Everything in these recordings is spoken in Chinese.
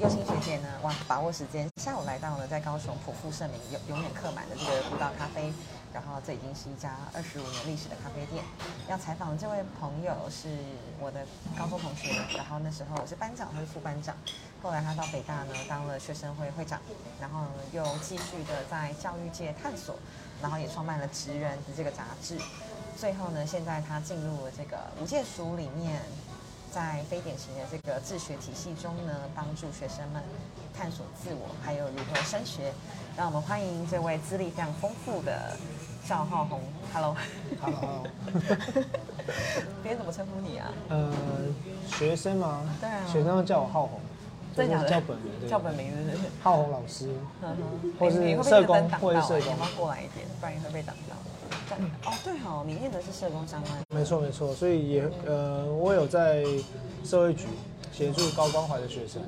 幼青学姐呢，哇，把握时间，下午来到了在高雄普富盛名永永远客满的这个古道咖啡，然后这已经是一家二十五年历史的咖啡店。要采访的这位朋友是我的高中同学，然后那时候我是班长，他是副班长，后来他到北大呢当了学生会会长，然后又继续的在教育界探索，然后也创办了《职人》的这个杂志。最后呢，现在他进入了这个五届署里面，在非典型的这个自学体系中呢，帮助学生们探索自我，还有如何升学。让我们欢迎这位资历非常丰富的赵浩宏。Hello，Hello，别人怎么称呼你啊？呃，学生吗？对啊学生叫我浩宏，真的？叫本名，对叫本名是不是？浩宏老师。或是社工或是社工你要过来一点？不然你会被挡到。哦，对哦，你念的是社工相关。没错没错，所以也呃，我有在社会局协助高关怀的学生，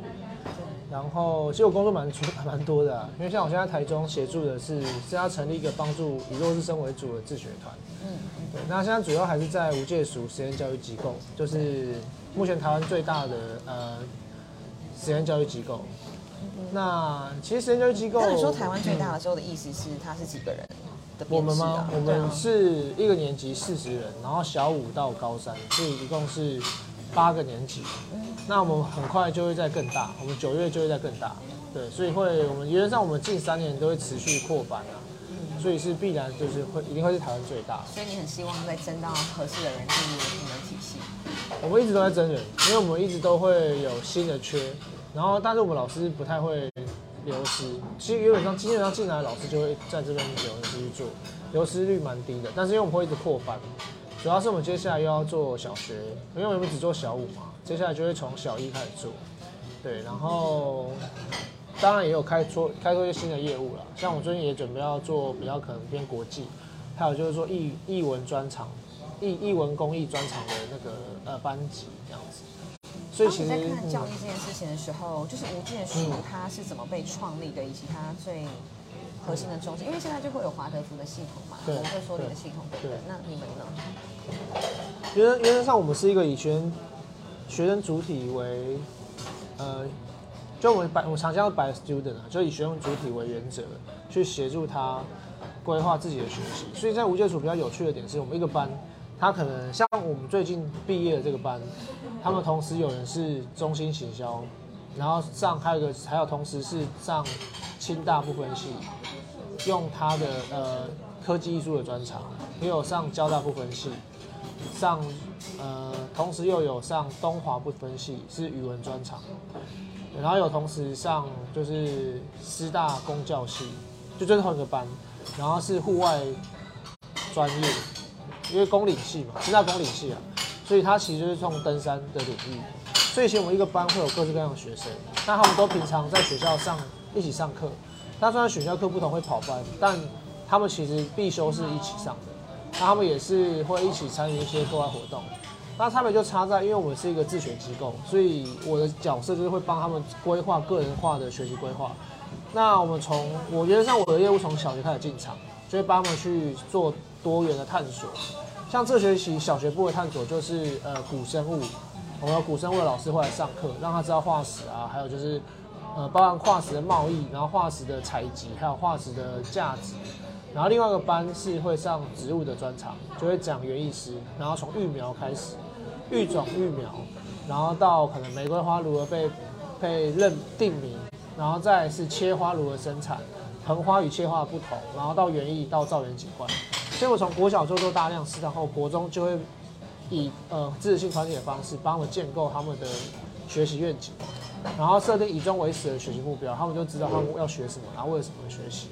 然后其实我工作蛮出 蛮多的、啊，因为像我现在台中协助的是是要成立一个帮助以弱势生为主的自学团，嗯对，那现在主要还是在无界署实验教育机构，就是目前台湾最大的呃实验教育机构。那其实实验教育机构，那你说台湾最大的时候的意思是它是几个人的我们吗？我们是一个年级四十人，然后小五到高三，所以一共是八个年级。那我们很快就会在更大，我们九月就会在更大。对，所以会我们原则上我们近三年都会持续扩班啊，所以是必然就是会一定会是台湾最大。所以你很希望再争到合适的人进入你们体系。我们一直都在争人，因为我们一直都会有新的缺，然后但是我们老师不太会流失，其实基本上基本上进来的老师就会在这边留着继续做，流失率蛮低的。但是因为我们会一直扩班，主要是我们接下来又要做小学，因为我们只做小五嘛，接下来就会从小一开始做，对，然后当然也有开拓开拓一些新的业务啦，像我最近也准备要做比较可能偏国际，还有就是说译译文专场。译译文公益专场的那个呃班级这样子，所以其实在看教育嗯这件事情的时候，就是无界署嗯它是怎么被创立的，以及他最核心的中心，因为现在就会有华德福的系统嘛，我们会说你的系统等等。那你们呢？原原则上我们是一个以学生学生主体为呃，就我们百我们常叫 by student 啊，就以学生主体为原则去协助他规划自己的学习。所以在无界处比较有趣的点是我们一个班，他可能像我们最近毕业的这个班，他们同时有人是中心行销，然后上还有个还有同时是上清大不分系，用他的呃科技艺术的专长，也有上交大不分系，上呃同时又有上东华不分系是语文专长，然后有同时上就是师大公教系，就最后一个班，然后是户外专业，因为公领系嘛，师大公领系啊，所以它其实就是从登山的领域，所以以前我们一个班会有各式各样的学生，那他们都平常在学校上一起上课，那虽然选修课不同会跑班，但他们其实必修是一起上的，那他们也是会一起参与一些课外活动。那差别就差在，因为我们是一个自学机构，所以我的角色就是会帮他们规划个人化的学习规划。那我们从我觉得像我的业务从小学开始进场，就会帮他们去做多元的探索。像这学期小学部的探索就是呃古生物，我们有古生物的老师会来上课，让他知道化石啊，还有就是呃包含化石的贸易，然后化石的采集，还有化石的价值。然后另外一个班是会上植物的专场，就会讲园艺师，然后从育苗开始，育种育苗，然后到可能玫瑰花如何被被认定名，然后再是切花如何生产，盆花与切花的不同，然后到园艺到造园景观。所以我从国小就做大量市场后，国中就会以呃自治性团体的方式帮我建构他们的学习愿景，然后设定以终为始的学习目标，他们就知道他们要学什么，然后为了什么学习。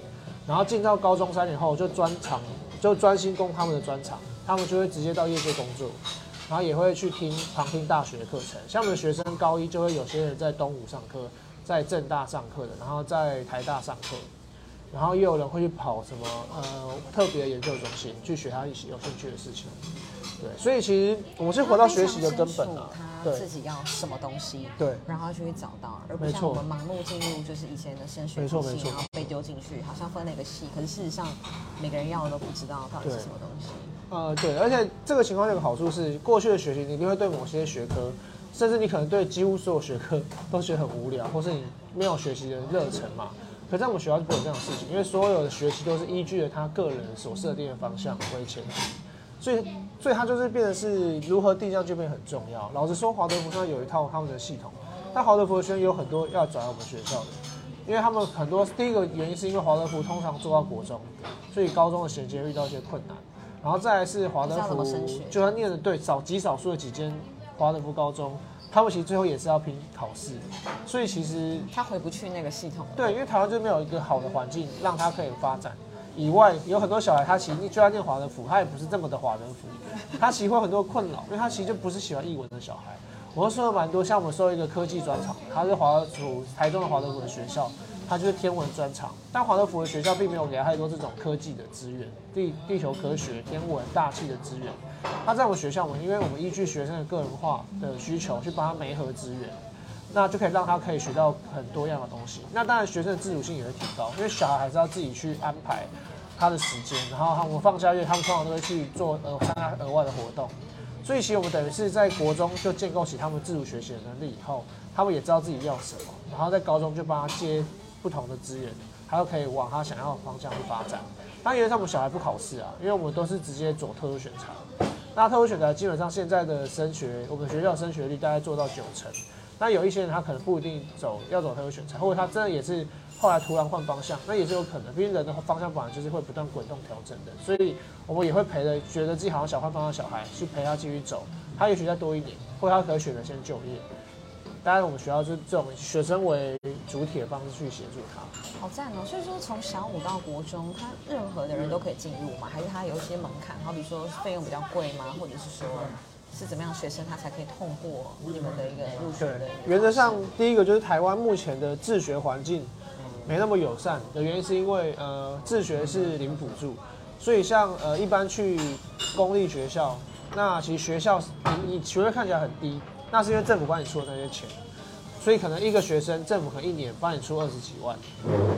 然后进到高中三年后，就专长就专心攻他们的专长，他们就会直接到业界工作，然后也会去听旁听大学的课程。像我们的学生高一就会有些人在东吴上课，在正大上课的，然后在台大上课，然后也有人会去跑什么呃特别的研究中心去学他一些有兴趣的事情。对，所以其实我们是回到学习的根本啊。他自己要什么东西，对然后去找到，而不像我们盲目进入就是以前的升学体系，然后被丢进去，好像分了一个系，可是事实上每个人要的都不知道到底是什么东西。呃，对，而且这个情况有个好处是，过去的学习你一定会对某些学科甚至你可能对几乎所有学科都觉得很无聊，或是你没有学习的热忱嘛。可在我们学校就不会有这样的事情，因为所有的学习都是依据了他个人所设定的方向为前提，所以所以他就是变得是如何定向就变得很重要。老实说，华德福上有一套他们的系统，但华德福的学生有很多要转到我们学校的，因为他们很多第一个原因是因为华德福通常做到国中，所以高中的衔接遇到一些困难，然后再来是华德福就算念的对少极少数的几间华德福高中。他们其实最后也是要拼考试，所以其实他回不去那个系统。对，因为台湾就没有一个好的环境让他可以发展。以外，有很多小孩他其实就要念华德福，他也不是这么的华德福，他其实会很多困扰，因为他其实就不是喜欢译文的小孩。我说了蛮多，像我们收一个科技专场，他是华德福台中的华德福的学校。它就是天文专长，但华德福的学校并没有给他太多这种科技的资源，地地球科学、天文、大气的资源。他在我们学校，我们因为我们依据学生的个人化的需求去帮他媒合资源，那就可以让他可以学到很多样的东西。那当然学生的自主性也会提高，因为小孩还是要自己去安排他的时间，然后他们放假日，他们通常都会去做呃参加额外的活动。所以其实我们等于是在国中就建构起他们自主学习的能力以后，他们也知道自己要什么，然后在高中就帮他接。不同的资源，他都可以往他想要的方向去发展。那因为他们小孩不考试啊，因为我们都是直接走特殊选材。那特殊选材基本上现在的升学，我们学校升学率大概做到九成。那有一些人他可能不一定走要走特殊选材，或者他真的也是后来突然换方向，那也是有可能。毕竟人的方向本来就是会不断滚动调整的，所以我们也会陪着觉得自己好像想换方向小孩去陪他继续走。他也许再多一年，或者他可以选择先就业。当然，我们学校是这种学生为主体的方式去协助他。好赞哦！所以说，从小五到国中，他任何的人都可以进入吗？还是他有一些门槛？好比说费用比较贵吗？或者是说是怎么样学生他才可以通过你们的一个入学的？原则上，第一个就是台湾目前的自学环境没那么友善的原因，是因为呃自学是零补助，所以像呃一般去公立学校，那其实学校你你学费看起来很低。那是因为政府帮你出的那些钱，所以可能一个学生政府可能一年帮你出二十几万，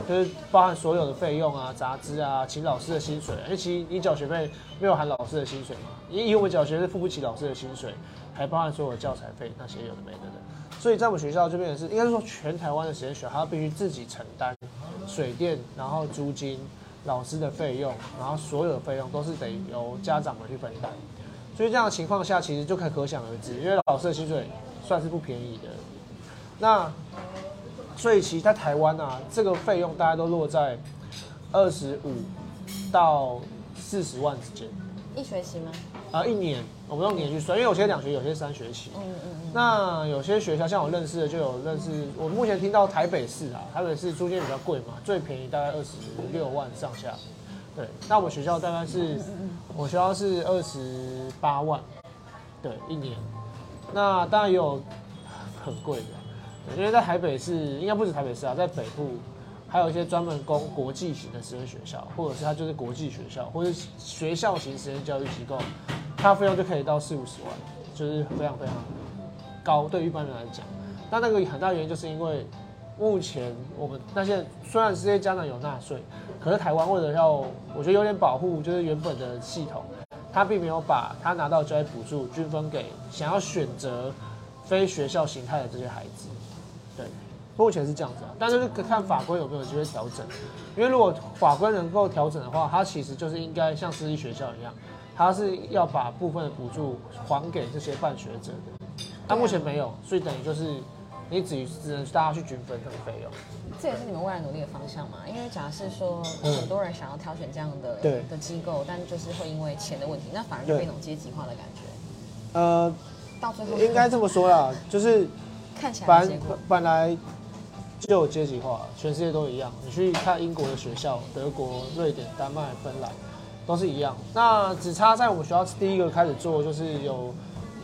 就是包含所有的费用啊、杂志啊、请老师的薪水。因为其实你缴学费没有含老师的薪水嘛，因为我们缴学是付不起老师的薪水，还包含所有的教材费那些有的没的的。所以在我们学校这边也是应该是说全台湾的实验学校，他必须自己承担水电，然后租金、老师的费用，然后所有的费用都是得由家长们去分担。所以这样的情况下，其实就可可想而知，因为老师的薪水算是不便宜的。那所以其实在台湾啊，这个费用大家都落在二十五到四十万之间。一学期吗？啊，一年，我们用年去算，因为有些两学期，有些三学期。嗯嗯嗯。那有些学校像我认识的，就有认识，我目前听到台北市啊，台北市租金比较贵嘛，最便宜大概二十六万上下。对，那我们学校大概是，我学校是二十八万，对，一年。那当然也有很贵的，因为在台北市，应该不止台北市啊，在北部还有一些专门供国际型的实验学校，或者是它就是国际学校，或者学校型实验教育机构，它费用就可以到四五十万，就是非常非常高，对一般人来讲。那那个很大原因就是因为。目前我们那些虽然这些家长有纳税，可是台湾为了要，我觉得有点保护，就是原本的系统，他并没有把他拿到教育补助均分给想要选择非学校形态的这些孩子。对，目前是这样子，但是看法规有没有机会调整。因为如果法规能够调整的话，它其实就是应该像私立学校一样，它是要把部分的补助还给这些办学者的。但目前没有，所以等于就是。你只只能大家去均分这个费用，这也是你们未来努力的方向嘛？因为假设说很多人想要挑选这样的的机构，但就是会因为钱的问题，那反而就变一种阶级化的感觉。呃，到最后应该这么说啦，就是看起来本本来就有阶级化，全世界都一样。你去看英国的学校，德国、瑞典、丹麦、芬兰都是一样。那只差在我们学校第一个开始做，就是有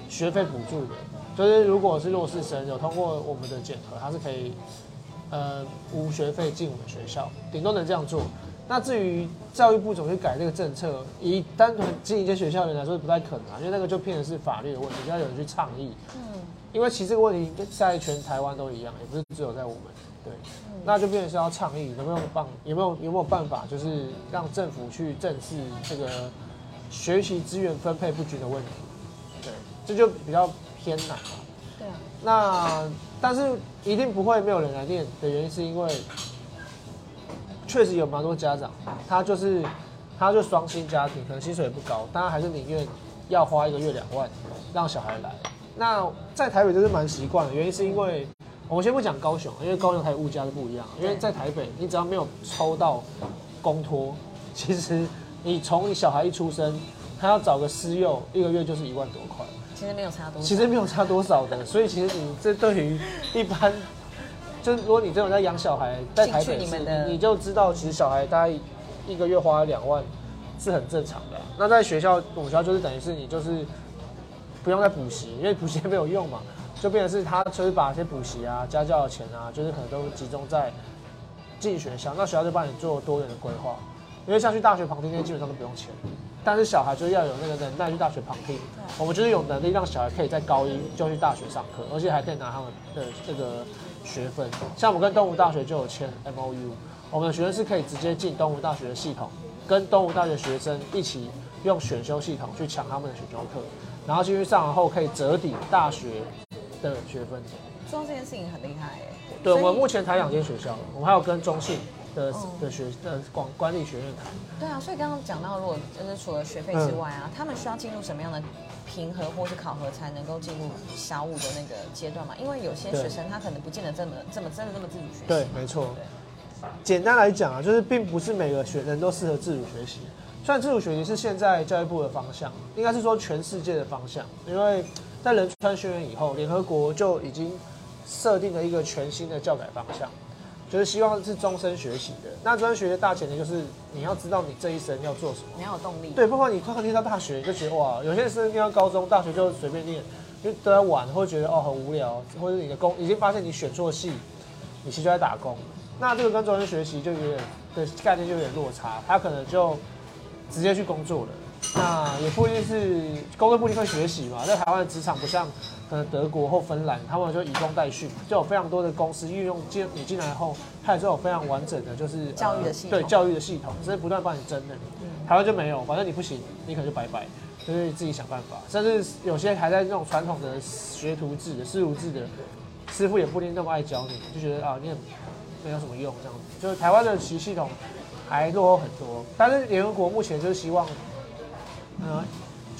学费补助的。就是如果是弱势生有通过我们的检核，他是可以，呃，无学费进我们学校，顶多能这样做。那至于教育部怎么去改这个政策，以单纯进一些学校人来说是不太可能啊，因为那个就变成是法律的问题，要有人去倡议。嗯。因为其实这个问题在全台湾都一样，也不是只有在我们。对。那就变成是要倡议，有没有办有没有有没有办法，就是让政府去正视这个学习资源分配不均的问题。对，这就比较。偏难嘛，对啊，那但是一定不会没有人来念的原因，是因为确实有蛮多家长，他就是他就双薪家庭，可能薪水也不高，但他还是宁愿要花一个月两万让小孩来。那在台北就是蛮习惯的，原因是因为我们先不讲高雄，因为高雄它的物价是不一样。因为在台北，你只要没有抽到公托，其实你从你小孩一出生，他要找个私幼，一个月就是一万多块。其实没有差多少。其实没有差多少的，所以其实你这对于一般，就是如果你这种在养小孩，在台北市你就知道其实小孩大概一个月花两万是很正常的啊。那在学校，我们学校就是等于是你就是不用再补习，因为补习没有用嘛，就变成是他就是把一些补习啊、家教的钱啊，就是可能都集中在进学校，那学校就帮你做多元的规划。因为像去大学旁听那些基本上都不用钱，但是小孩就是要有那个能耐去大学旁听。我们就是有能力让小孩可以在高一就去大学上课，而且还可以拿他们的这个学分。像我们跟东吴大学就有签 M O U，我们的学生是可以直接进东吴大学的系统，跟东吴大学学生一起用选修系统去抢他们的选修课，然后进去上完后可以折抵大学的学分。做到这件事情很厉害哎。对，我们目前台两间学校，我们还有跟中信的哦的学的管管理学院谈。对啊，所以刚刚讲到，如果就是除了学费之外啊，他们需要进入什么样的评核或是考核才能够进入小五的那个阶段嘛？因为有些对学生他可能不见得这么这么真的这么自主学习。对，没错。对简单来讲啊，就是并不是每个学人都适合自主学习。虽然自主学习是现在教育部的方向，应该是说全世界的方向，因为在仁川宣言以后，联合国就已经设定了一个全新的教改方向，就是希望是终身学习的。那终身学习的大前提就是你要知道你这一生要做什么。你要有动力。对，包括你快念到大学，你就觉得哇，有些人念到高中、大学就随便念，就都在玩，会觉得哦很无聊，或者你的工已经发现你选错系，你其实就在打工。那这个跟终身学习就有点的概念就有点落差，他可能就直接去工作了。那也不一定是工作不一定会学习嘛，在台湾的职场不像可能德国或芬兰，他们就以工代训，就有非常多的公司运用进你进来后，它也是有非常完整的就是呃教育的系统对教育的系统，是不断帮你争的。台湾就没有，反正你不行，你可能就拜拜，就是自己想办法。甚至有些还在这种传统的学徒制的师徒制的师傅也不一定那么爱教你，就觉得啊你也没有什么用这样子。就是台湾的习系统还落后很多，但是联合国目前就是希望，呃，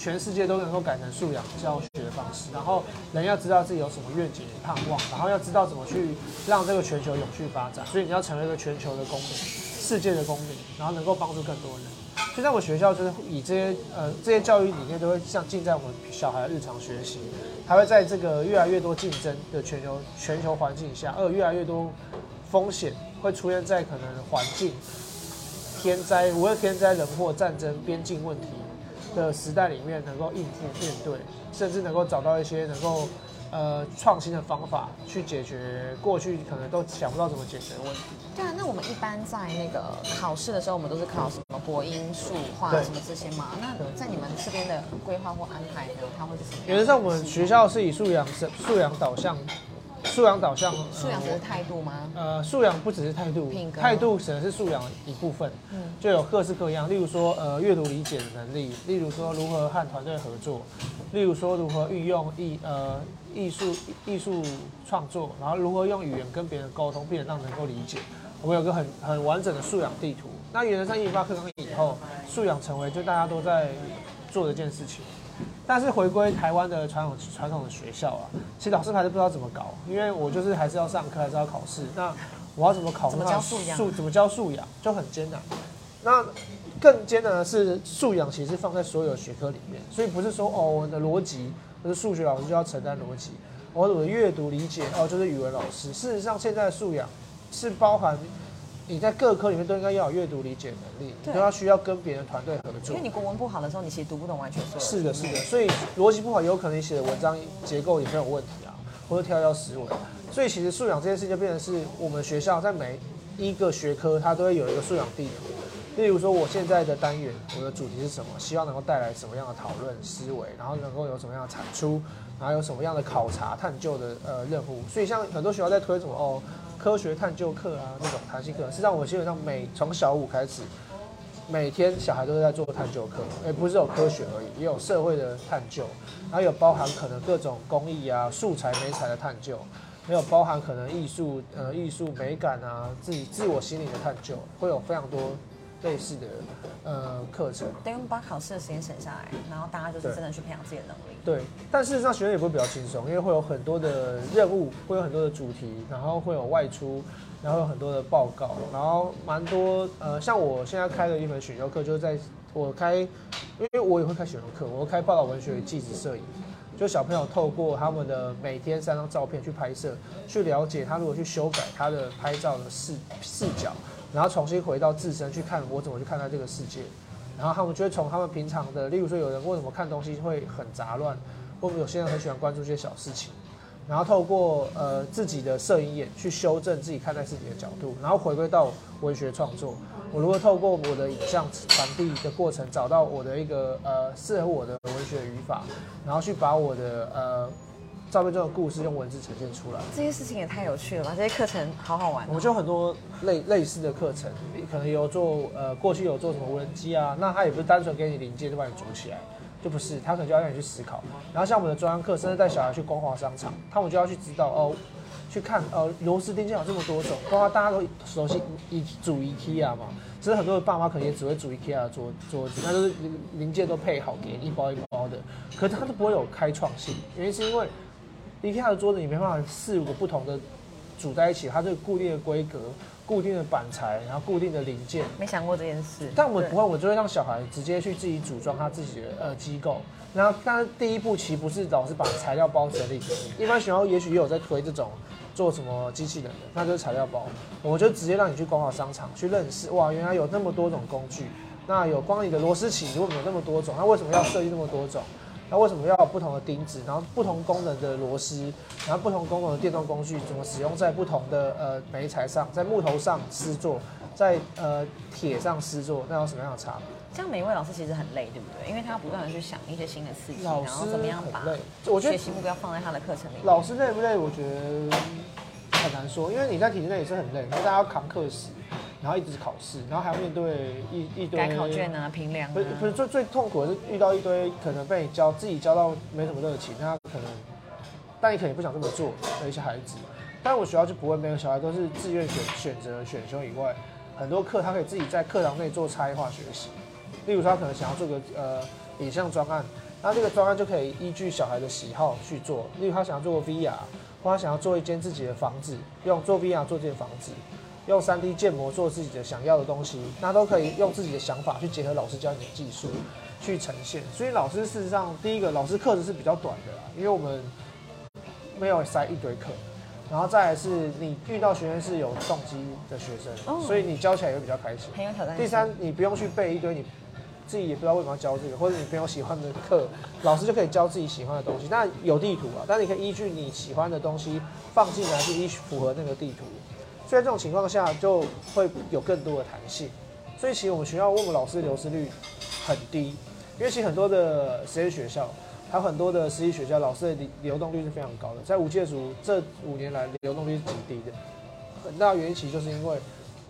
全世界都能够改成素养教学的方式，然后人要知道自己有什么愿景盼望，然后要知道怎么去让这个全球永续发展。所以你要成为一个全球的公民，世界的公民，然后能够帮助更多人。就在我学校，就是以这些呃这些教育理念都会像尽在我们小孩日常学习，还会在这个越来越多竞争的全球全球环境下，而越来越多风险会出现在可能环境、天灾，无论天灾人祸、战争、边境问题的时代里面，能够应付面对，甚至能够找到一些能够呃创新的方法去解决过去可能都想不到怎么解决的问题。对啊，那我们一般在那个考试的时候，我们都是考什么国英数化什么这些嘛？那对在你们这边的规划或安排呢，它会是什么？原则上，我们学校是以素养是素养导向，素养导向，素养只是态度吗？呃，素养不只是态度态度只能是素养的一部分，嗯就有各式各样，例如说呃阅读理解的能力，例如说如何和团队合作，例如说如何运用艺呃艺术艺术创作，然后如何用语言跟别人沟通，并且让人能够理解。我们有个很很完整的素养地图。那原则上一零八课纲以后，素养成为就大家都在做的一件事情。但是回归台湾的传统传统的学校啊，其实老师还是不知道怎么搞，因为我就是还是要上课，还是要考试。那我要怎么考怎么教素养素怎么教素养就很艰难。那更艰难的是素养，其实放在所有学科里面，所以不是说哦我的逻辑，就是数学老师就要承担逻辑，我的阅读理解哦就是语文老师。事实上，现在的素养是包含你在各科里面都应该要有阅读理解能力，都要需要跟别人团队合作因为。你国文不好的时候，你其实读不懂完全所有是的，是的，所以逻辑不好，有可能你写的文章结构也很有问题啊，或者跳跃思维。所以其实素养这件事情就变成是我们学校在每一个学科，它都会有一个素养地图。例如说，我现在的单元，我的主题是什么？希望能够带来什么样的讨论思维，然后能够有什么样的产出，然后有什么样的考察探究的呃任务。所以像很多学校在推什么哦科学探究课啊那种弹性课，实际上我基本上每从小五开始，每天小孩都是在做探究课，也不是有科学而已，也有社会的探究，然后有包含可能各种工艺啊、素材、美材的探究，没有包含可能艺术呃艺术美感啊、自己自我心理的探究，会有非常多类似的呃课程。等于我们把考试的时间省下来，然后大家就是真的去培养自己的能力。对，但事实上学生也不会比较轻松，因为会有很多的任务，会有很多的主题，然后会有外出，然后有很多的报告，然后蛮多呃，像我现在开的一门选修课，就是在我开，因为我也会开选修课，我会开报道文学与纪实摄影，就小朋友透过他们的每天三张照片去拍摄，去了解他如何去修改他的拍照的视视角，然后重新回到自身去看我怎么去看待这个世界。然后他们就会从他们平常的，例如说有人为什么看东西会很杂乱，或者有些人很喜欢关注一些小事情，然后透过呃自己的摄影眼去修正自己看待事情的角度，然后回归到文学创作，我如何透过我的影像传递的过程，找到我的一个呃适合我的文学语法，然后去把我的呃照片中的故事用文字呈现出来。这些事情也太有趣了吧！这些课程好好玩、哦。我们就很多类类似的课程，可能有做呃过去有做什么无人机啊，那他也不是单纯给你零件就把你组起来，就不是，他可能就要让你去思考。然后像我们的专案课，甚至带小孩去光华商场，他们就要去知道哦，去看呃螺丝钉件有这么多种，包括大家都熟悉一组 IKEA 嘛，只是很多的爸妈可能也只会组 IKEA 的桌桌子，那都是零零件都配好给你一包一包的，可是它都不会有开创性，原因是因为 IKEA 的桌子你没办法四五个不同的组在一起，它这个固定的规格、固定的板材，然后固定的零件。没想过这件事。但我们不会，我就会让小孩直接去自己组装他自己的呃机构。然后，但是第一步其实不是老是把材料包整理，一般学校也许也有在推这种做什么机器人的，那就是材料包。我就直接让你去光华商场去认识，哇，原来有那么多种工具。那有光你的螺丝起，如果有那么多种，那为什么要设计那么多种？那为什么要有不同的钉子，然后不同功能的螺丝，然后不同功能的电动工具怎么使用在不同的呃媒材上，在木头上施作，在呃铁上施作，那有什么样的差别？这样每一位老师其实很累，对不对？因为他要不断的去想一些新的刺激，然后怎么样把我觉得学习目标放在他的课程里面。老师累不累？我觉得很难说，因为你在体制内也是很累，因为大家要扛课时，然后一直考试，然后还要面对一一堆改考卷啊，评量啊不是不是最最痛苦的是遇到一堆可能被你教自己教到没什么热情，那可能，但你可能也不想这么做的一些孩子。但我学校就不会，每个小孩都是自愿选选择选修以外，很多课他可以自己在课堂内做差异化学习。例如说他可能想要做个呃影像专案，那这个专案就可以依据小孩的喜好去做。例如他想要做个 VR，或他想要做一间自己的房子，用做 VR 做这间房子。用 3D 建模做自己的想要的东西，那都可以用自己的想法去结合老师教你的技术去呈现。所以老师事实上，第一个老师课时是比较短的啦，因为我们没有塞一堆课，然后再来是你遇到学生是有动机的学生，哦所以你教起来也会比较开心。很有挑战。第三，你不用去背一堆你自己也不知道为什么要教这个，或者你朋友喜欢的课，老师就可以教自己喜欢的东西。那有地图啊，但你可以依据你喜欢的东西放进来，去依符合那个地图。在这种情况下，就会有更多的弹性。所以其实我们学校问我老师流失率很低，因为其实很多的实验学校，还有很多的实习学校，老师的流动率是非常高的。在五届组这五年来，流动率是极低的。很大原因其实就是因为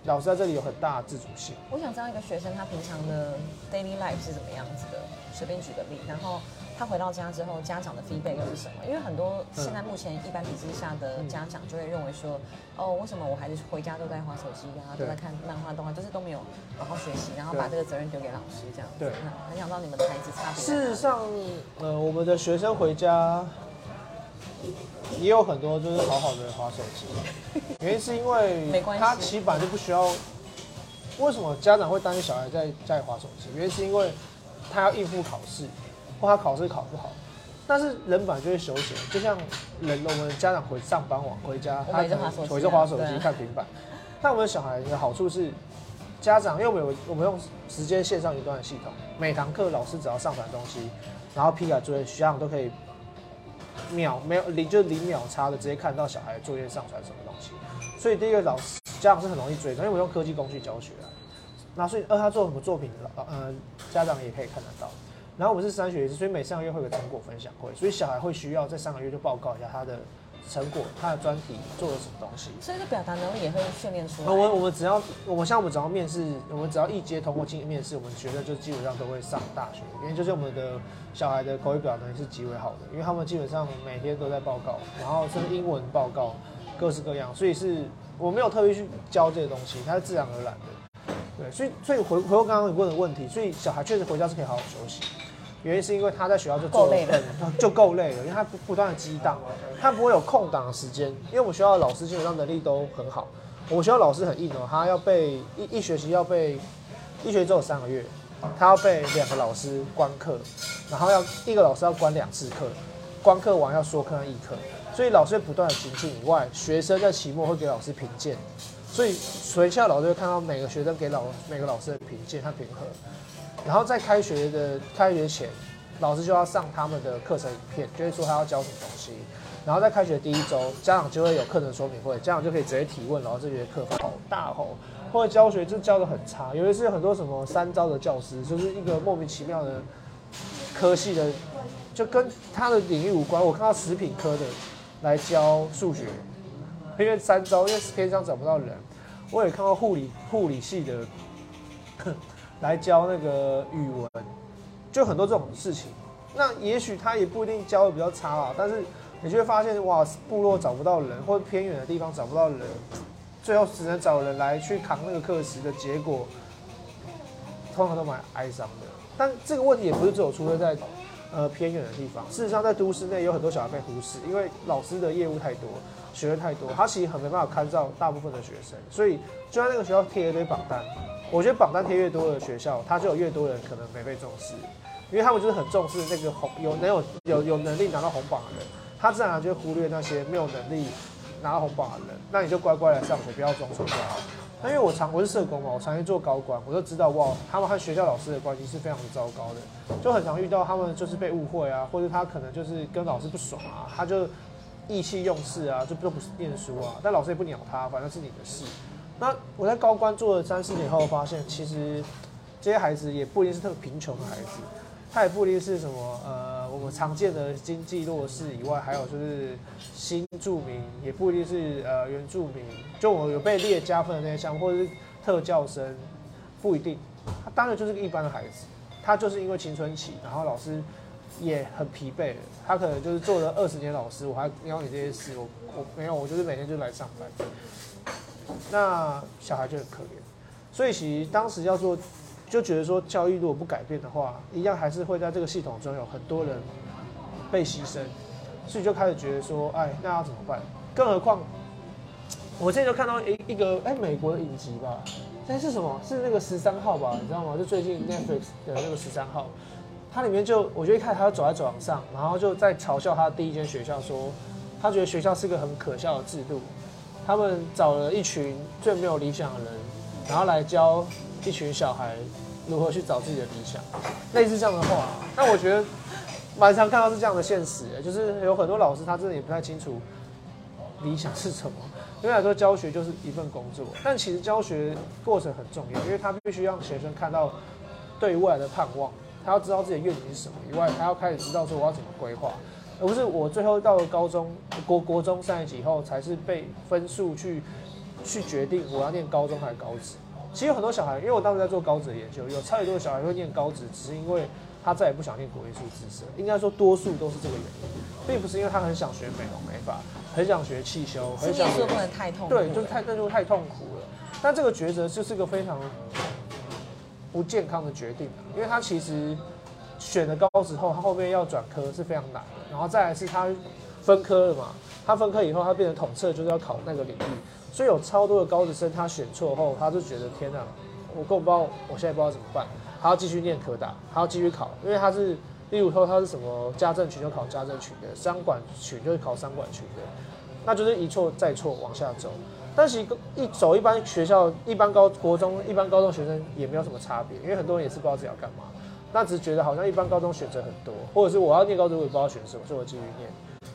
老师在这里有很大的自主性。我想知道一个学生他平常的 daily life 是怎么样子的，随便举个例，然后他回到家之后，家长的 feedback 又是什么？因为很多现在目前一般体制下的家长就会认为说，哦，为什么我孩子回家都在划手机啊，都在看漫画动画，就是都没有好好学习，然后把这个责任丢给老师这样子。对那很想到你们的孩子差。事实上，呃，我们的学生回家也有很多就是好好的划手机，原因是因为 他起板就不需要。为什么家长会担心小孩在家里划手机？原因是因为他要应付考试，或他考试考不好。但是人本来就会休闲，就像人我们家长回上班晚回家，他可能回着划手机看平板。但我们的小孩的好处是，家长因为我们有我们用时间线上云端的系统，每堂课老师只要上传东西，然后批改作业，学长都可以秒没有零就是零秒差的直接看到小孩的作业上传什么东西。所以第一个老师家长是很容易追的，因为我用科技工具教学啊。那所以二他做什么作品，呃家长也可以看得到。然后我们是三学一次，所以每三个月会有个成果分享会，所以小孩会需要在三个月就报告一下他的成果，他的专题做了什么东西。所以这表达能力也会训练出来。我们我们只要我们像我们只要面试，我们只要一接通过进面试，我们觉得就基本上都会上大学，因为就是我们的小孩的口语表达能力是极为好的，因为他们基本上每天都在报告，然后甚至英文报告各式各样，所以是我没有特别去教这些东西，它是自然而然的。对，所以所以回回过刚刚你问的问题，所以小孩确实回家是可以好好休息。原因是因为他在学校就做够累了就够累了，因为他不不断的激荡，他不会有空档的时间。因为我们学校的老师基本上能力都很好，我们学校老师很硬哦，他要背一一学期要背，一学期只有三个月，他要被两个老师观课，然后要一个老师要观两次课，观课完要说课和议课，所以老师会不断的精进以外，学生在期末会给老师评鉴，所以学校老师会看到每个学生给老每个老师的评鉴和评核。然后在开学的开学前，老师就要上他们的课程影片，就会说他要教什么东西。然后在开学第一周，家长就会有课程说明会，家长就可以直接提问，然后这节课好大吼，或者教学就教的很差。有一次很多什么三招的教师，就是一个莫名其妙的科系的，就跟他的领域无关。我看到食品科的来教数学，因为三招，因为偏上找不到人。我也看到护理护理系的。来教那个语文，就很多这种事情。那也许他也不一定教的比较差啊，但是你就会发现，哇，部落找不到人，或者偏远的地方找不到人，最后只能找人来去扛那个课时的结果，通常都蛮哀伤的。但这个问题也不是只有出现在呃偏远的地方，事实上在都市内有很多小孩被忽视，因为老师的业务太多，学的太多，他其实很没办法看照大部分的学生，所以就在那个学校贴一堆榜单。我觉得榜单贴越多的学校，它就有越多人可能没被重视，因为他们就是很重视那个红有能有有有能力拿到红榜的人，他自然就忽略那些没有能力拿到红榜的人。那你就乖乖来上学，不要装错就好。那因为我常我是社工嘛，我常去做高官，我就知道哇，他们和学校老师的关系是非常糟糕的，就很常遇到他们就是被误会啊，或者他可能就是跟老师不爽啊，他就意气用事啊，就都不是念书啊，但老师也不鸟他，反正是你的事。那我在高官做了三四年后，发现其实这些孩子也不一定是特别贫穷的孩子，他也不一定是什么呃我们常见的经济弱势以外，还有就是新住民，也不一定是呃原住民，就我有被列加分的那些项目，或者是特教生，不一定，他当然就是个一般的孩子，他就是因为青春期，然后老师也很疲惫了，他可能就是做了二十年老师，我还邀你这些事，我我没有，我就是每天就来上班。那小孩就很可怜，所以其实当时要做，就觉得说教育如果不改变的话，一样还是会在这个系统中有很多人被牺牲，所以就开始觉得说，哎，那要怎么办？更何况，我现在就看到一一个哎美国的影集吧，那是什么？是那个十三号吧？你知道吗？就最近 Netflix 的那个十三号，它里面就我觉得一开始他走在走廊上，然后就在嘲笑他第一间学校，说他觉得学校是个很可笑的制度。他们找了一群最没有理想的人，然后来教一群小孩如何去找自己的理想，类似这样的话。那我觉得蛮常看到是这样的现实，就是有很多老师他真的也不太清楚理想是什么。因为来说教学就是一份工作，但其实教学过程很重要，因为他必须让学生看到对于未来的盼望，他要知道自己的愿景是什么，以外他要开始知道说我要怎么规划。而不是我最后到了高中国国中三年级以后，才是被分数去去决定我要念高中还是高职。其实有很多小孩，因为我当时在做高职的研究，有超级多的小孩会念高职，只是因为他再也不想念国艺数知识。应该说多数都是这个原因，并不是因为他很想学美容美发，很想学汽修，很想说不能太痛苦。对，就是太那就太痛苦了。但这个抉择就是个非常不健康的决定，因为他其实选了高职后，他后面要转科是非常难的。然后再来是他分科了嘛，他分科以后他变成统测，就是要考那个领域，所以有超多的高职生他选错后，他就觉得天哪，我根本不知道我现在不知道怎么办，还要继续念科大，还要继续考，因为他是例如说他是什么家政群就考家政群的，商管群就是考商管群的，那就是一错再错往下走。但是一走一般学校一般高国中一般高中学生也没有什么差别，因为很多人也是不知道自己要干嘛。那只是觉得好像一般高中选择很多，或者是我要念高中我也不知道选什么，所以我继续念。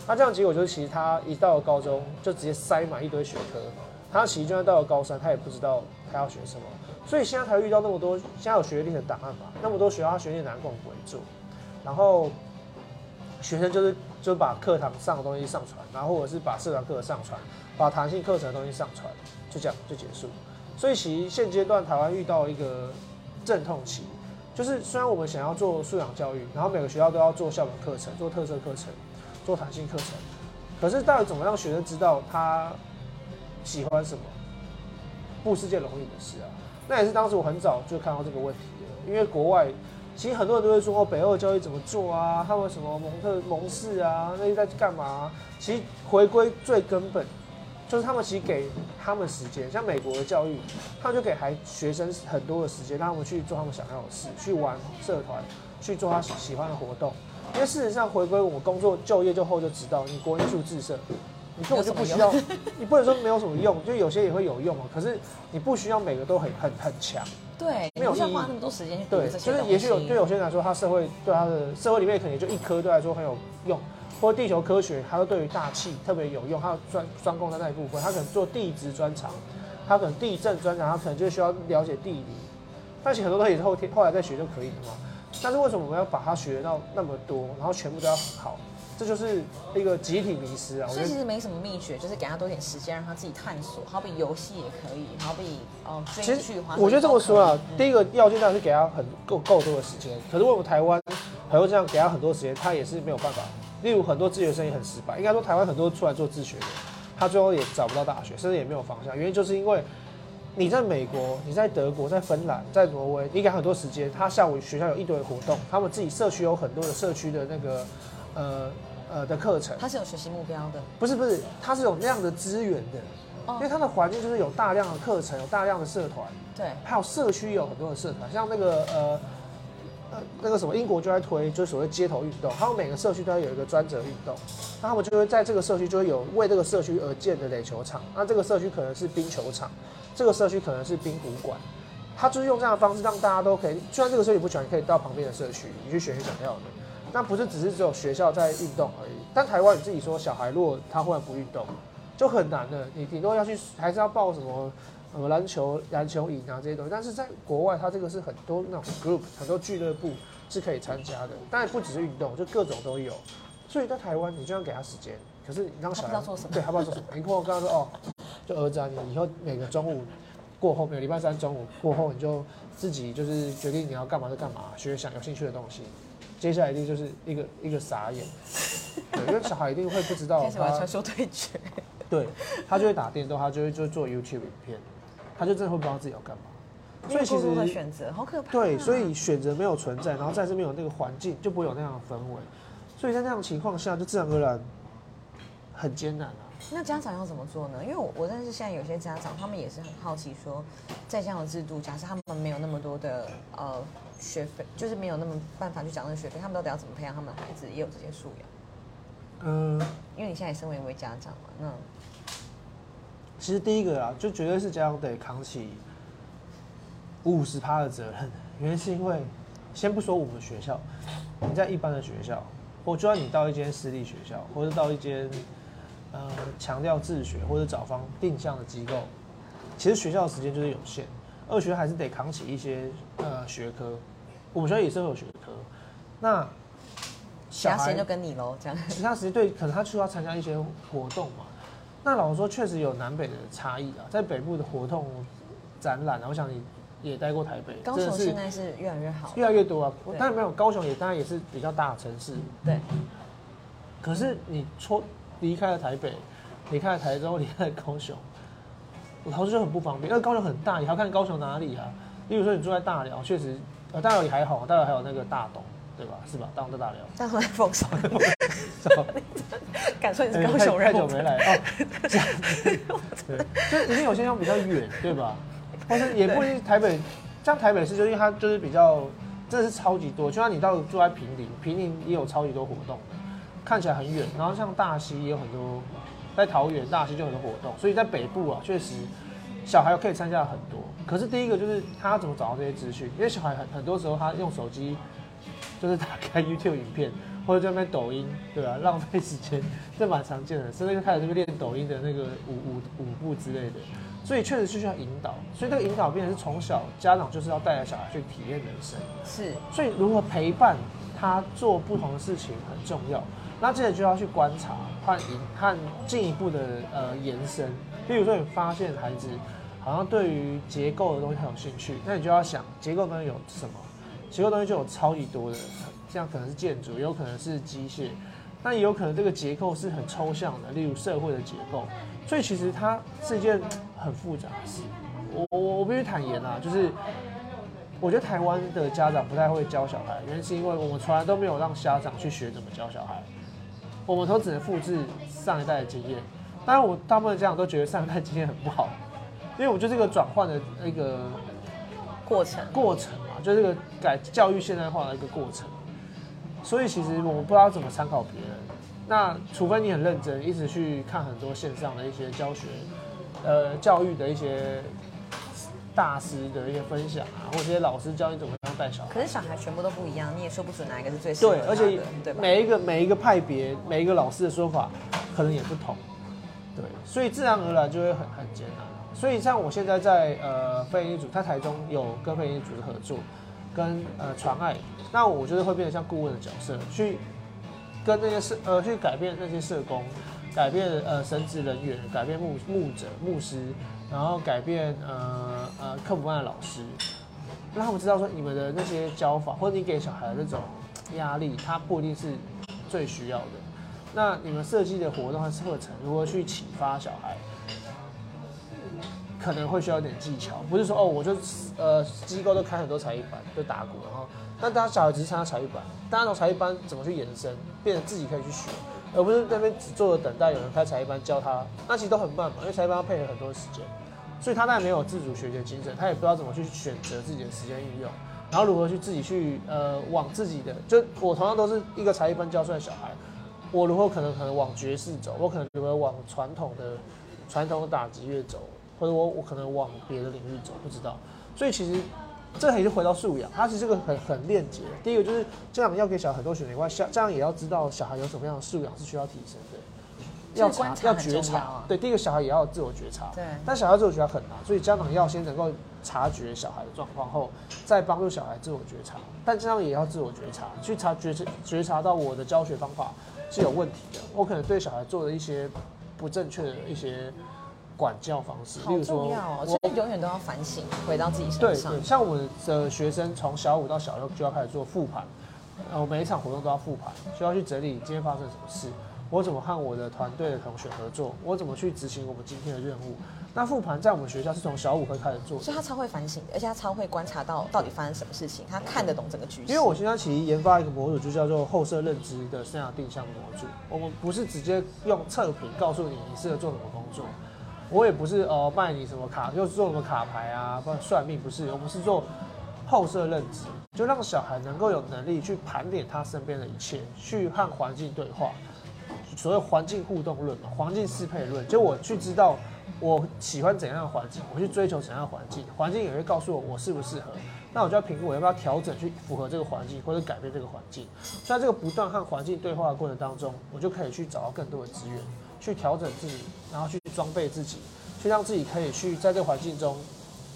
那这样结果就是，其实他一到了高中就直接塞满一堆学科，他其实就算到了高三，他也不知道他要学什么。所以现在才遇到那么多，现在有学历的档案嘛，那么多学校学历难共不会做，然后学生就是就把课堂上的东西上传，然后或者是把社团课上传，把弹性课程的东西上传，就这样就结束。所以其实现阶段台湾遇到一个阵痛期，就是虽然我们想要做素养教育，然后每个学校都要做校本课程、做特色课程、做弹性课程，可是到底怎么让学生知道他喜欢什么，不是件容易的事啊。那也是当时我很早就看到这个问题了，因为国外其实很多人都会说哦，北欧教育怎么做啊？他们什么蒙特蒙氏啊，那些在干嘛、其实回归最根本，就是他们其实给他们时间，像美国的教育，他们就给孩学生很多的时间，让他们去做他们想要的事，去玩社团，去做他喜喜欢的活动。因为事实上，回归我们工作就业就后就知道，你国英数自社，你根本就不需要，你不能说没有什么用，就有些也会有用啊。可是你不需要每个都很很很强。对，没有需要花那么多时间去对，就是也许有西对有些人来说，他社会对他的社会里面可能就一科对他来说很有用，或地球科学，它对于大气特别有用，它有专专攻的那一部分，他可能做地质专长，他可能地震专长，他可能就需要了解地理，但其实很多东西是后天后来再学就可以了嘛。但是为什么我们要把它学到那么多，然后全部都要好？这就是一个集体迷失啊！所以其实没什么秘诀，就是给他多点时间，让他自己探索。好比游戏也可以，好比哦追剧、我觉得这么说啊，第一个要件当然是给他很够够多的时间。可是为什么台湾很多这样给他很多时间，他也是没有办法。例如很多自学生也很失败，应该说台湾很多出来做自学的，他最后也找不到大学，甚至也没有方向。原因就是因为你在美国、你在德国、在芬兰、在挪威，你给他很多时间，他下午学校有一堆活动，他们自己社区有很多的社区的那个呃呃的课程，他是有学习目标的。不是不是，他是有那样的资源的。因为哦，它的环境就是有大量的课程，有大量的社团，对，还有社区有很多的社团，像那个呃呃那个什么英国就在推，就是所谓街头运动，他们每个社区都要有一个专责运动，那他们就会在这个社区就会有为这个社区而建的垒球场，那这个社区可能是冰球场，这个社区可能是冰壶馆，他就是用这样的方式让大家都可以，就算这个社区不喜欢，你可以到旁边的社区，你去选你想要的。那不是只是只有学校在运动而已，但台湾你自己说小孩如果他忽然不运动，就很难的，你顶多要去还是要报什么呃篮球篮球营啊这些东西，但是在国外它这个是很多那种 group 很多俱乐部是可以参加的，当然不只是运动，就各种都有。所以在台湾你就要给他时间，可是你让小孩对，他不知道做什么。你跟我刚刚说哦，就儿子啊，你以后每个中午过后，每个礼拜三中午过后，你就自己就是决定你要干嘛就干嘛，学想有兴趣的东西。接下来一定就是一个一个傻眼，对，因为小孩一定会不知道 他传说对决。对，他就会打电动，他就会就做 YouTube 影片，他就真的会不知道自己要干嘛。所以其实选择好可怕、啊。对，所以选择没有存在，然后在这边有那个环境，就不会有那样的氛围。所以在那样的情况下，就自然而然很艰难啊。那家长要怎么做呢？因为我我认识现在有些家长，他们也是很好奇说，在这样的制度，假设他们没有那么多的呃学费，就是没有那么办法去缴那个学费，他们到底要怎么培养他们的孩子也有这些素养？嗯、因为你现在也身为一位家长嘛，那其实第一个啊，就绝对是家长得扛起五十趴的责任。原因是因为，先不说我们学校，你在一般的学校，或就算你到一间私立学校，或者到一间呃强调自学或者找方定向的机构，其实学校的时间就是有限，二学还是得扛起一些呃学科。我们学校也是会有学科，那其小孩他时间就跟你喽，这样。其他时间对，可能他需要参加一些活动嘛。那老实说，确实有南北的差异啊。在北部的活动展览啊，我想你也待过台北，高雄现在是越来越好，越来越多啊。对当然没有高雄也当然也是比较大的城市，对，可是你出离开了台北，离开了台中，离开了高雄，我老实就很不方便。因为高雄很大，你还要看高雄哪里啊？例如说你住在大寮，确实呃大寮也还好，大寮还有那个大东，对吧？是吧？大东在大寮。但后来封锁，是吧敢说你是哎高雄人，太太久没来哦，对，就一定有些地方比较远，对吧？或是也不一定台北，像台北市，就因为它就是比较，真的是超级多。就像你到住在平林，平林也有超级多活动，看起来很远。然后像大溪也有很多，在桃园大溪就很多活动，所以在北部啊，确实小孩可以参加很多。可是第一个就是他要怎么找到这些资讯，因为小孩很很多时候他用手机就是打开 YouTube 影片，或者在那边抖音，对吧、浪费时间，这蛮常见的。甚至开始这边练抖音的那个舞舞舞步之类的，所以确实是需要引导。所以这个引导变成是从小家长就是要带着小孩去体验人生。是所以如何陪伴他做不同的事情很重要。那接着就要去观察和引和进一步的呃延伸。比如说你发现孩子好像对于结构的东西很有兴趣，那你就要想结构东西有什么？结构东西就有超级多的，像可能是建筑，也有可能是机械，那也有可能这个结构是很抽象的，例如社会的结构。所以其实它是一件很复杂的事。我我我必须坦言啊，就是我觉得台湾的家长不太会教小孩，原因是因为我们从来都没有让家长去学怎么教小孩，我们都只能复制上一代的经验。当然，我大部分家长都觉得上一代经验很不好，因为我觉得这个转换的那个过程过程嘛，就是这个改教育现代化的一个过程。所以其实我们不知道怎么参考别人。那除非你很认真，一直去看很多线上的一些教学，呃，教育的一些大师的一些分享啊，或者这些老师教你怎么样带小孩。可是小孩全部都不一样，你也说不准哪一个是最适合对，而且？每一个每一个派别，每一个老师的说法可能也不同，对，所以自然而然就会很很艰难。所以像我现在在呃飞鹰组，他台中有跟飞鹰组的合作，跟呃传爱，那我就是会变得像顾问的角色，去跟那些社呃去改变那些社工，改变呃神职人员，改变牧牧者牧师，然后改变呃呃课辅班的老师，让他们知道说你们的那些教法，或者你给小孩的那种压力，他不一定是最需要的。那你们设计的活动和课程如何去启发小孩，可能会需要一点技巧，不是说哦，我就呃机构都开很多才艺班，就打鼓，然后那大家小孩只是参加才艺班，大家从才艺班怎么去延伸，变成自己可以去学，而不是那边只坐着等待有人开才艺班教他，那其实都很慢嘛，因为才艺班要配合很多时间，所以他当然没有自主学习的精神，他也不知道怎么去选择自己的时间运用，然后如何去自己去呃往自己的，就我同样都是一个才艺班教出来的小孩，我如何可能可能往爵士走，我可能如何往传统的传统的打击乐走，或者我我可能往别的领域走，不知道。所以其实这还是回到素养，它其实这个很很链接。第一个就是家长要给小孩很多选择以外，家家长也要知道小孩有什么样的素养是需要提升的，要观察要觉察啊。对，第一个小孩也要自我觉察。对但小孩自我觉察很难，所以家长要先能够察觉小孩的状况后，再帮助小孩自我觉察。但家长也要自我觉察，去察觉觉察到我的教学方法是有问题的，我可能对小孩做了一些不正确的一些管教方式，例好如说所以永远都要反省，回到自己身上对，。像我们的学生从小五到小六就要开始做复盘，呃，我每一场活动都要复盘，就要去整理今天发生什么事，我怎么和我的团队的同学合作，我怎么去执行我们今天的任务。那复盘在我们学校是从小五会开始做所以，他超会反省的，而且他超会观察到到底发生什么事情，他看得懂整个局势。因为我现在其实研发一个模组，就叫做后设认知的生涯定向模组。我们不是直接用测评告诉你你适合做什么工作，我也不是呃卖你什么卡，又是做什么卡牌啊，不然算命不是，我们是做后设认知，就让小孩能够有能力去盘点他身边的一切，去和环境对话。所谓环境互动论嘛，环境适配论，就我去知道我喜欢怎样的环境，我去追求怎样的环境，环境也会告诉我我适不适合，那我就要评估我要不要调整去符合这个环境，或者改变这个环境。在这个不断和环境对话的过程当中，我就可以去找到更多的资源，去调整自己，然后去装备自己，去让自己可以去在这个环境中，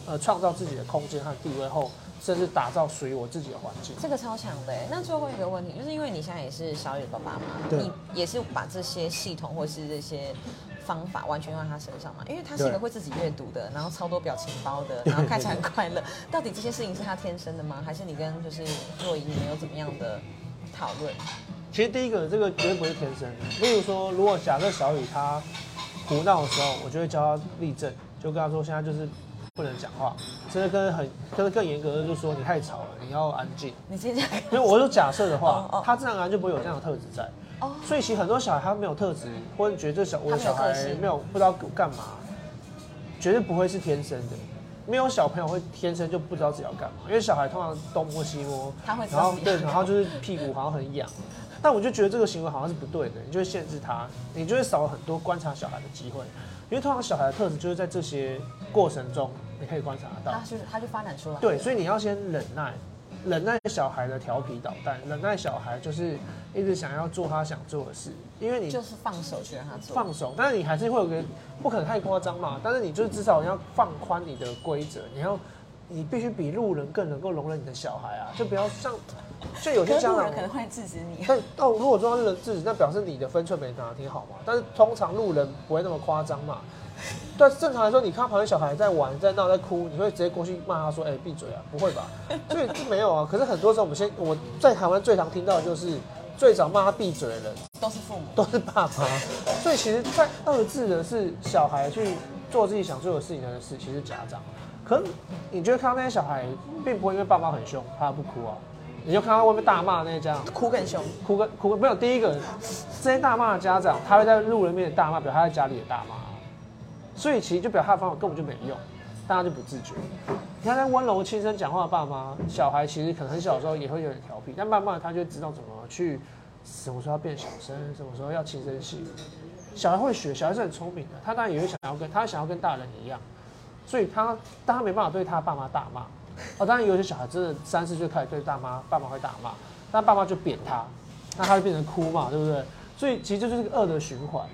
呃，创造自己的空间和地位后，甚至打造属于我自己的环境。这个超强的欸。那最后一个问题，就是因为你现在也是小雨的爸爸嘛，对你也是把这些系统或是这些方法完全用在他身上嘛？因为他是一个会自己阅读的，然后超多表情包的，然后看起来很快乐。到底这些事情是他天生的吗？还是你跟就是若仪你们有怎么样的讨论？其实第一个，这个绝对不是天生的。例如说，如果假设小雨他胡闹的时候，我就会教他立正，就跟他说现在就是不能讲话，甚至跟很跟更严格的就说你太吵了，你要安静。你直接。因为我就假设的话哦哦，他自然而然就不会有这样的特质在。哦，所以其实很多小孩他没有特质，或者觉得这小我的小孩他没有不知道干嘛，绝对不会是天生的。没有小朋友会天生就不知道自己要干嘛，因为小孩通常东摸西摸，他会然后对，然后就是屁股好像很痒。但我就觉得这个行为好像是不对的，你就会限制他，你就会少了很多观察小孩的机会，因为通常小孩的特质就是在这些过程中你可以观察得到他。就是他就发展出来。对，所以你要先忍耐，忍耐小孩的调皮捣蛋，忍耐小孩就是一直想要做他想做的事，因为你就是放手去让他做。放手，但是你还是会有个不可能太夸张嘛，但是你就是至少你要放宽你的规则，你要你必须比路人更能够容忍你的小孩啊，就不要像，就有些家长可能会制止你。但哦，如果说他是制止，那表示你的分寸没拿挺好嘛。但是通常路人不会那么夸张嘛。对，正常来说，你看旁边小孩在玩、在闹、在哭，你会直接过去骂他说：“哎、闭嘴啊！”不会吧？所以没有啊。可是很多时候，我们先我在台湾最常听到的就是最早骂他闭嘴的人都是父母。都是爸爸。所以其实，在二制的是小孩去做自己想做的事情的事，其实是家长。可你觉得看到那些小孩，并不会因为爸妈很凶，他不哭啊？你就看到外面大骂那些家长，哭更凶，哭个哭个没有。第一个，这些大骂的家长，他会在路人面前大骂，表他在家里也大骂，所以其实就表他的方法根本就没用，大家就不自觉。你看，那温柔轻声讲话的爸妈，小孩其实可能很小的时候也会有点调皮，但慢慢的他就知道怎么去，什么时候要变小声，什么时候要轻声细语。小孩会学，小孩是很聪明的，他当然也会想要跟他想要跟大人一样，所以他但他没办法对他爸妈大骂。哦，当然有些小孩真的三四岁开始对大妈爸妈会大骂，但爸妈就扁他，那他就变成哭嘛，对不对？所以其实就是个恶的循环。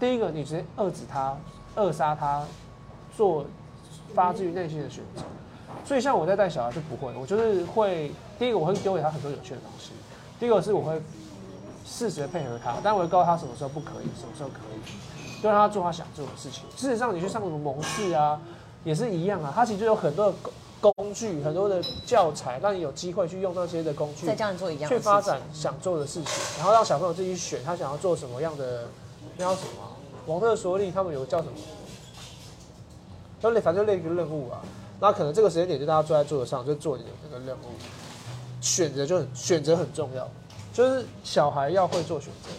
第一个，你直接遏制他、扼杀他做发自于内心的选择。所以像我在带小孩就不会，我就是会第一个我会丢给他很多有趣的东西，第二个是我会适时的配合他，但我会告诉他什么时候不可以，什么时候可以，就让他做他想做的事情。事实上，你去上什么蒙氏啊，也是一样啊，他其实有很多的工工具、很多的教材，让你有机会去用那些的工具再教你做一样的事情去发展想做的事情，然后让小朋友自己选他想要做什么样的，那叫什么啊？蒙特梭利他们有个叫什么？就类反正就类一个任务啊，那可能这个时间点就大家坐在桌子上就做你的那个任务，选择就很选择很重要，就是小孩要会做选择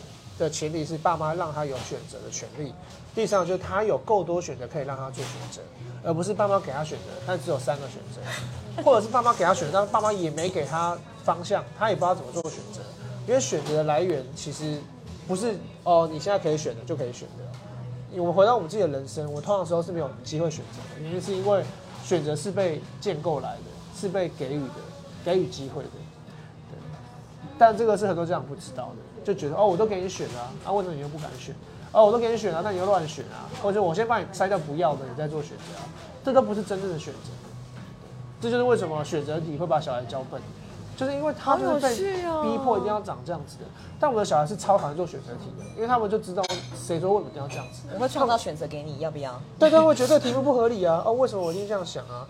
的前提是爸妈让他有选择的权利，第三个就是他有够多选择可以让他做选择，而不是爸妈给他选择，但只有三个选择，或者是爸妈给他选择，但爸妈也没给他方向，他也不知道怎么做选择，因为选择的来源其实不是哦你现在可以选的就可以选的。我们回到我们自己的人生，我通常时候是没有机会选择的，原因是因为选择是被建构来的，是被给予的，给予机会的。对，但这个是很多家长不知道的，就觉得哦，我都给你选了啊，啊，为什么你又不敢选？哦，我都给你选了，那你又乱选啊？或者我先帮你筛掉不要的，你再做选择啊？这都不是真正的选择。这就是为什么选择题会把小孩教笨，就是因为他们被逼迫一定要长这样子的。但我们的小孩是超讨厌做选择题的，因为他们就知道谁说为什么一定要这样子。我会创造选择给你，要不要？对，他会觉得这个题目不合理啊！哦，为什么我一定这样想啊？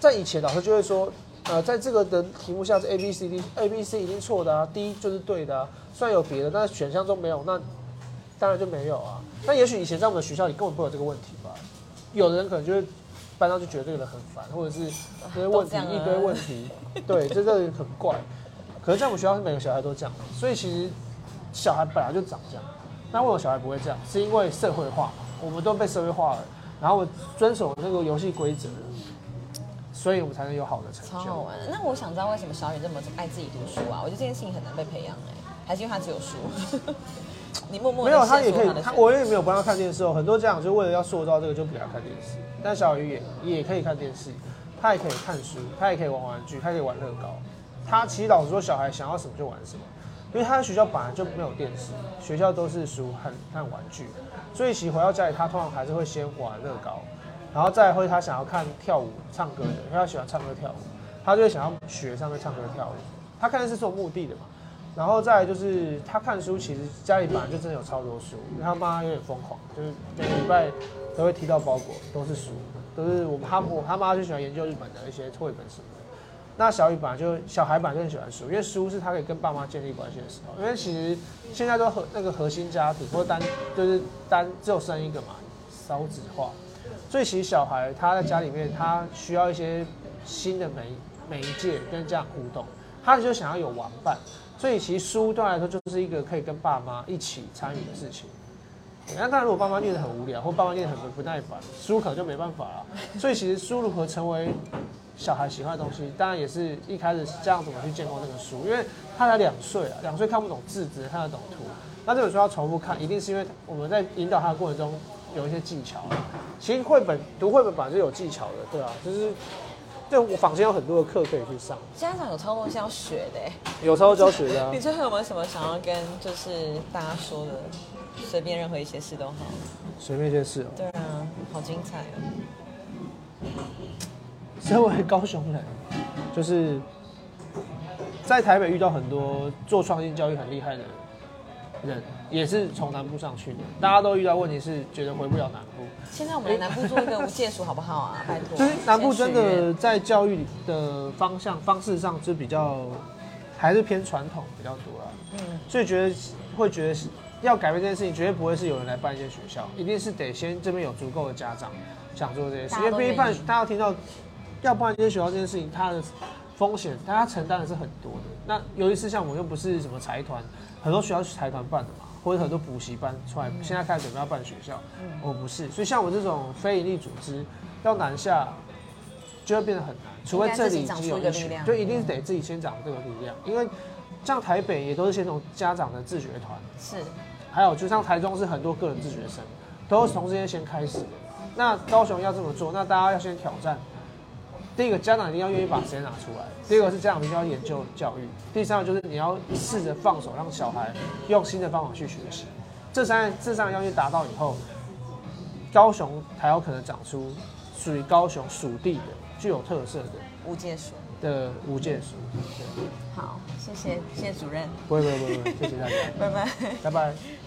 在以前老师就会说，呃，在这个的题目下是 A B C D，A B C 一定错的啊，D 就是对的啊。虽然有别的，但是选项中没有，那当然就没有啊。那也许以前在我们的学校里根本不会有这个问题吧？有的人可能就是班上就觉得这个人很烦，或者是这些问题一堆问题，对，这这个很怪。可是在我们学校是每个小孩都这样，所以其实小孩本来就长这样。那为什么小孩不会这样？是因为社会化，我们都被社会化了，然后遵守那个游戏规则，所以我们才能有好的成就。超好玩的。那我想知道为什么小雨这么爱自己读书啊？我觉得这件事情很难被培养哎、还是因为他只有书？你默默没有，他也可以他我也没有帮他看电视哦。很多家长就为了要塑造这个，就不给他看电视。但小鱼也也可以看电视，他也可以看书，他也可以玩玩具，他可以玩乐高。他其实老实说，小孩想要什么就玩什么，因为他在学校本来就没有电视，学校都是书和和玩具，所以其实回到家里，他通常还是会先玩乐高，然后再会他想要看跳舞、唱歌的，因为他喜欢唱歌跳舞，他就会想要学上面唱歌跳舞。他看电视是有目的的嘛。然后再来就是他看书，其实家里本来就真的有超多书，他妈有点疯狂，就是每个礼拜都会提到包裹，都是书，都是我们他我他妈就喜欢研究日本的一些绘本什么的。那小雨本来就小孩本来就很喜欢书，因为书是他可以跟爸妈建立关系的时候。因为其实现在都核那个核心家庭或单就是单只有生一个嘛，少子化，所以其实小孩他在家里面他需要一些新的媒媒介跟家长互动，他就想要有玩伴。所以其实书对来说就是一个可以跟爸妈一起参与的事情。那当然，如果爸妈念得很无聊，或爸妈念得很不耐烦，书可能就没办法了。所以其实书如何成为小孩喜欢的东西，当然也是一开始家长怎么去建构那个书，因为他才两岁啊，两岁看不懂字，只能看得懂图。那这本书要重复看，一定是因为我们在引导他的过程中有一些技巧。其实绘本读绘本本来就有技巧的，对啊，就是对我坊间有很多的课可以去上，家长有超多东西要学的、欸。有超多教学的、啊 你。最后有没有什么想要跟就是大家说的？随便任何一些事都好。随便一些事哦、对啊，好精彩哦！是身为高雄人，就是在台北遇到很多做创新教育很厉害的人，也是从南部上去的。大家都遇到问题是觉得回不了南部，现在我们来南部做一个无界署好不好啊？拜托。就是南部真的在教育的方向方式上就比较还是偏传统比较多啊。嗯，所以觉得会觉得是要改变这件事情，绝对不会是有人来办一些学校，一定是得先这边有足够的家长想做这些事，因为毕竟办大家听到要办一些学校这件事情，他的风险大家承担的是很多的。那尤其是像我又不是什么财团，很多学校是财团办的嘛，或者很多补习班出来，现在开始准备要办学校，我不是，所以像我这种非营利组织要南下。就会变得很难，除非这里已经有一个力量就一定是得自己先长这个力量，因为像台北也都是先从家长的自学团，是还有就像台中是很多个人自学生，都是从这些先开始的。那高雄要这么做，那大家要先挑战。第一个，家长一定要愿意把时间拿出来；第二个是家长一定要研究教育；第三个就是你要试着放手，让小孩用新的方法去学习。这三这三个要求达到以后，高雄才有可能长出属于高雄属地的、具有特色的无界书。的无界书。对，好，谢谢谢谢主任，不会不会不会，谢谢大家，拜拜。拜拜。